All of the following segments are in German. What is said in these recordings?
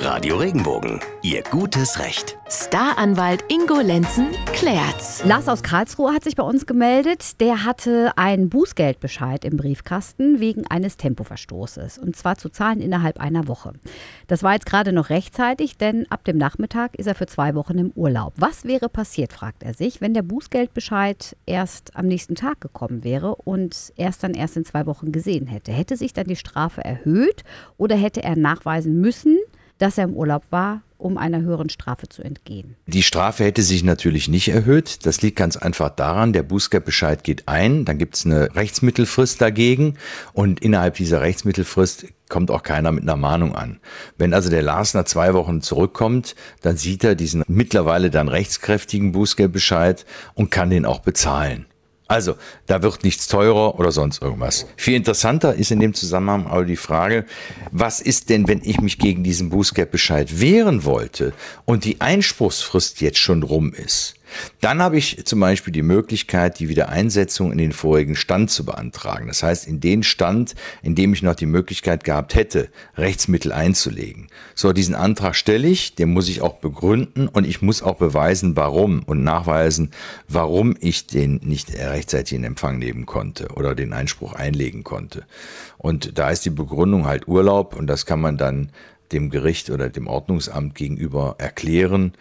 Radio Regenbogen, Ihr gutes Recht. Staranwalt Ingo Lenzen klärt's. Lars aus Karlsruhe hat sich bei uns gemeldet. Der hatte einen Bußgeldbescheid im Briefkasten wegen eines Tempoverstoßes. Und zwar zu zahlen innerhalb einer Woche. Das war jetzt gerade noch rechtzeitig, denn ab dem Nachmittag ist er für zwei Wochen im Urlaub. Was wäre passiert, fragt er sich, wenn der Bußgeldbescheid erst am nächsten Tag gekommen wäre und erst dann erst in zwei Wochen gesehen hätte? Hätte sich dann die Strafe erhöht oder hätte er nachweisen müssen, dass er im Urlaub war, um einer höheren Strafe zu entgehen. Die Strafe hätte sich natürlich nicht erhöht. Das liegt ganz einfach daran, der Bußgeldbescheid geht ein, dann gibt es eine Rechtsmittelfrist dagegen und innerhalb dieser Rechtsmittelfrist kommt auch keiner mit einer Mahnung an. Wenn also der Lars nach zwei Wochen zurückkommt, dann sieht er diesen mittlerweile dann rechtskräftigen Bußgeldbescheid und kann den auch bezahlen. Also, da wird nichts teurer oder sonst irgendwas. Viel interessanter ist in dem Zusammenhang aber die Frage, was ist denn, wenn ich mich gegen diesen Bußgeldbescheid wehren wollte und die Einspruchsfrist jetzt schon rum ist? Dann habe ich zum Beispiel die Möglichkeit, die Wiedereinsetzung in den vorigen Stand zu beantragen. Das heißt, in den Stand, in dem ich noch die Möglichkeit gehabt hätte, Rechtsmittel einzulegen. So, diesen Antrag stelle ich, den muss ich auch begründen und ich muss auch beweisen, warum und nachweisen, warum ich den nicht rechtzeitig in Empfang nehmen konnte oder den Einspruch einlegen konnte. Und da ist die Begründung halt Urlaub und das kann man dann dem Gericht oder dem Ordnungsamt gegenüber erklären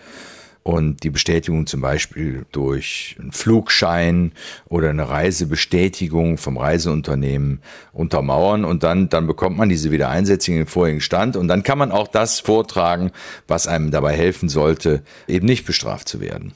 und die Bestätigung zum Beispiel durch einen Flugschein oder eine Reisebestätigung vom Reiseunternehmen untermauern und dann, dann bekommt man diese Wiedereinsetzung in den vorigen Stand und dann kann man auch das vortragen, was einem dabei helfen sollte, eben nicht bestraft zu werden.